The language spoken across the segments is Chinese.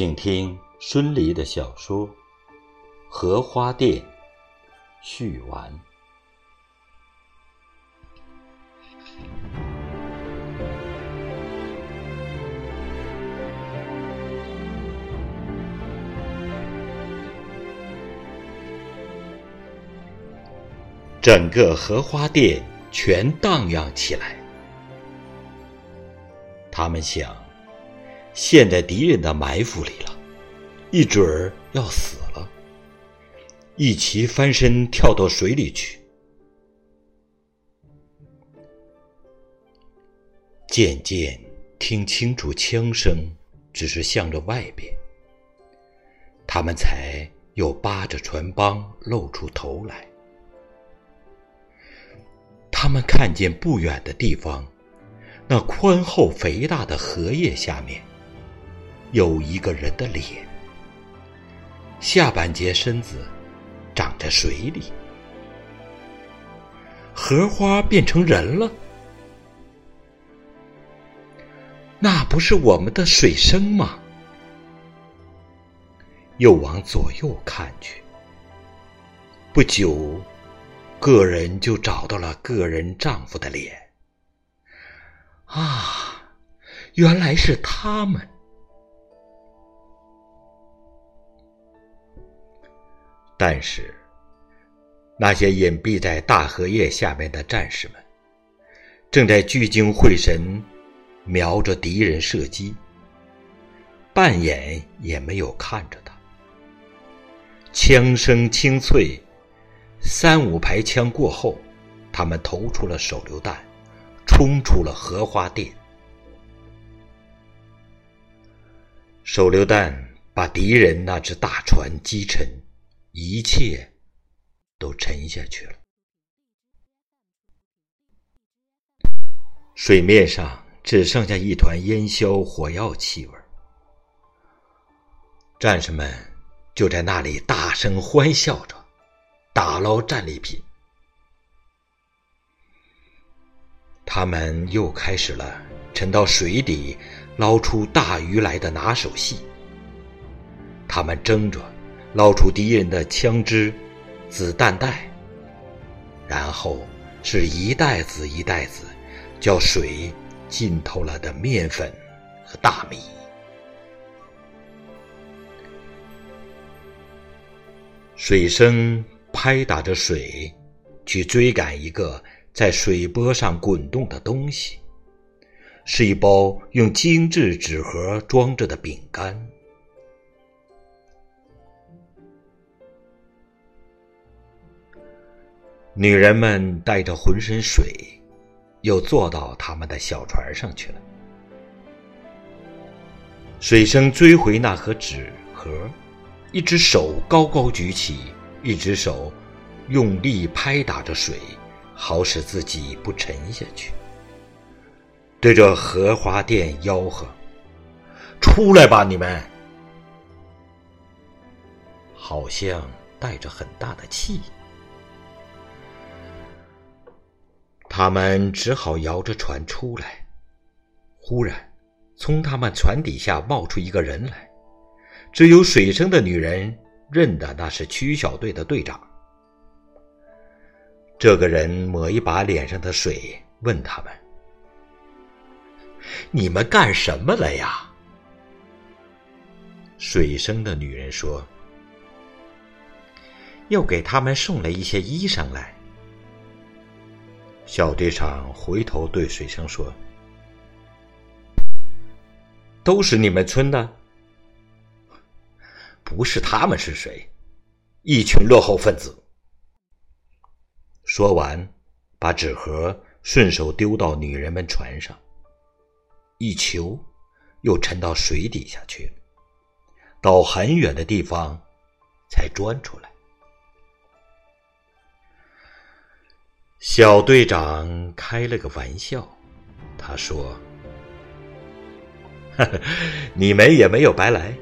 请听孙犁的小说《荷花店》续完。整个荷花店全荡漾起来。他们想，陷在敌人的埋伏里了，一准儿要死了。一齐翻身跳到水里去。渐渐听清楚枪声，只是向着外边。他们才又扒着船帮露出头来。他们看见不远的地方，那宽厚肥大的荷叶下面，有一个人的脸，下半截身子长在水里。荷花变成人了，那不是我们的水生吗？又往左右看去，不久。个人就找到了个人丈夫的脸，啊，原来是他们。但是，那些隐蔽在大荷叶下面的战士们，正在聚精会神瞄着敌人射击，半眼也没有看着他。枪声清脆。三五排枪过后，他们投出了手榴弹，冲出了荷花店。手榴弹把敌人那只大船击沉，一切都沉下去了。水面上只剩下一团烟硝火药气味。战士们就在那里大声欢笑着。打捞战利品，他们又开始了沉到水底捞出大鱼来的拿手戏。他们争着捞出敌人的枪支、子弹袋，然后是一袋子一袋子叫水浸透了的面粉和大米。水声。拍打着水，去追赶一个在水波上滚动的东西，是一包用精致纸盒装着的饼干。女人们带着浑身水，又坐到他们的小船上去了。水生追回那盒纸盒，一只手高高举起。一只手用力拍打着水，好使自己不沉下去。对着荷花店吆喝：“出来吧，你们！”好像带着很大的气。他们只好摇着船出来。忽然，从他们船底下冒出一个人来，只有水生的女人。认得那是区小队的队长。这个人抹一把脸上的水，问他们：“你们干什么了呀？”水生的女人说：“又给他们送了一些衣裳来。”小队长回头对水生说：“都是你们村的。”不是他们是谁？一群落后分子。说完，把纸盒顺手丢到女人们船上，一球又沉到水底下去，到很远的地方才钻出来。小队长开了个玩笑，他说。哈哈，你们也没有白来，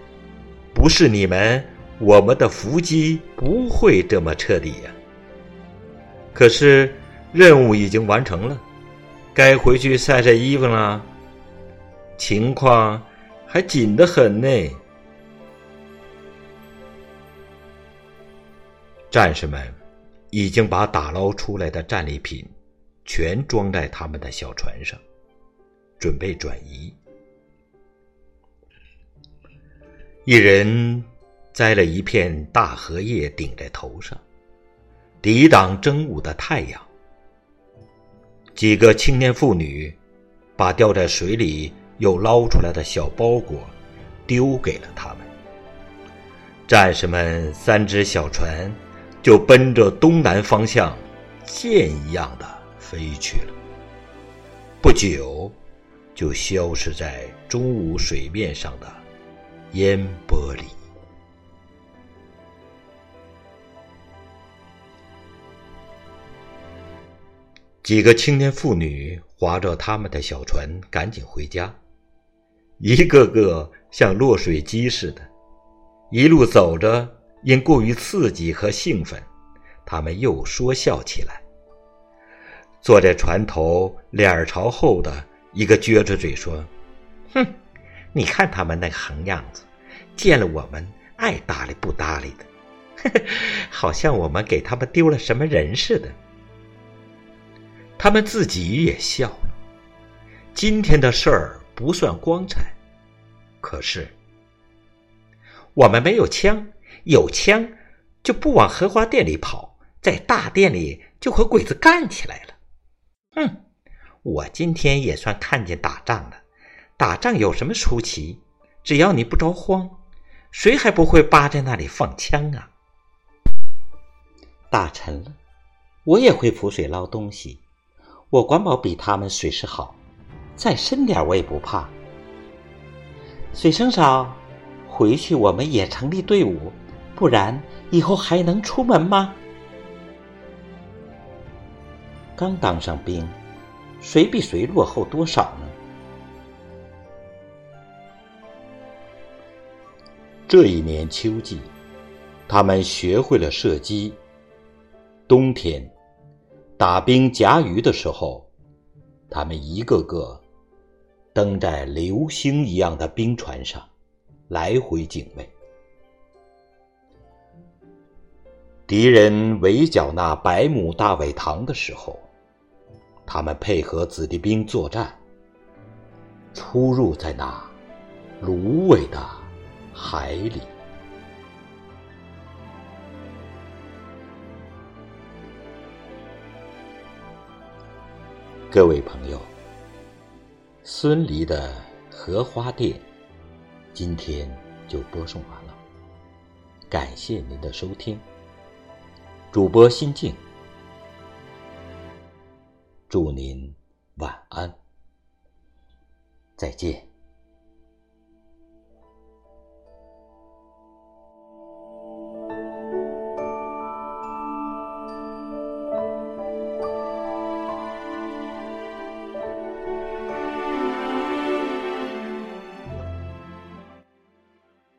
不是你们，我们的伏击不会这么彻底呀。可是任务已经完成了，该回去晒晒衣服了，情况还紧得很呢。战士们。已经把打捞出来的战利品全装在他们的小船上，准备转移。一人摘了一片大荷叶顶在头上，抵挡正午的太阳。几个青年妇女把掉在水里又捞出来的小包裹丢给了他们。战士们三只小船就奔着东南方向箭一样的飞去了，不久就消失在中午水面上的。烟波里，几个青年妇女划着他们的小船，赶紧回家，一个个像落水鸡似的。一路走着，因过于刺激和兴奋，他们又说笑起来。坐在船头，脸朝后的一个撅着嘴说：“哼。”你看他们那横样子，见了我们爱搭理不搭理的，好像我们给他们丢了什么人似的。他们自己也笑了。今天的事儿不算光彩，可是我们没有枪，有枪就不往荷花店里跑，在大店里就和鬼子干起来了。哼，我今天也算看见打仗了。打仗有什么出奇？只要你不着慌，谁还不会扒在那里放枪啊？打沉了，我也会浮水捞东西。我管保比他们水势好，再深点我也不怕。水生少，回去我们也成立队伍，不然以后还能出门吗？刚当上兵，谁比谁落后多少呢？这一年秋季，他们学会了射击。冬天，打冰夹鱼的时候，他们一个个登在流星一样的冰船上，来回警卫。敌人围剿那百亩大苇塘的时候，他们配合子弟兵作战，出入在那芦苇的。海里，各位朋友，孙犁的荷花店今天就播送完了，感谢您的收听。主播心静，祝您晚安，再见。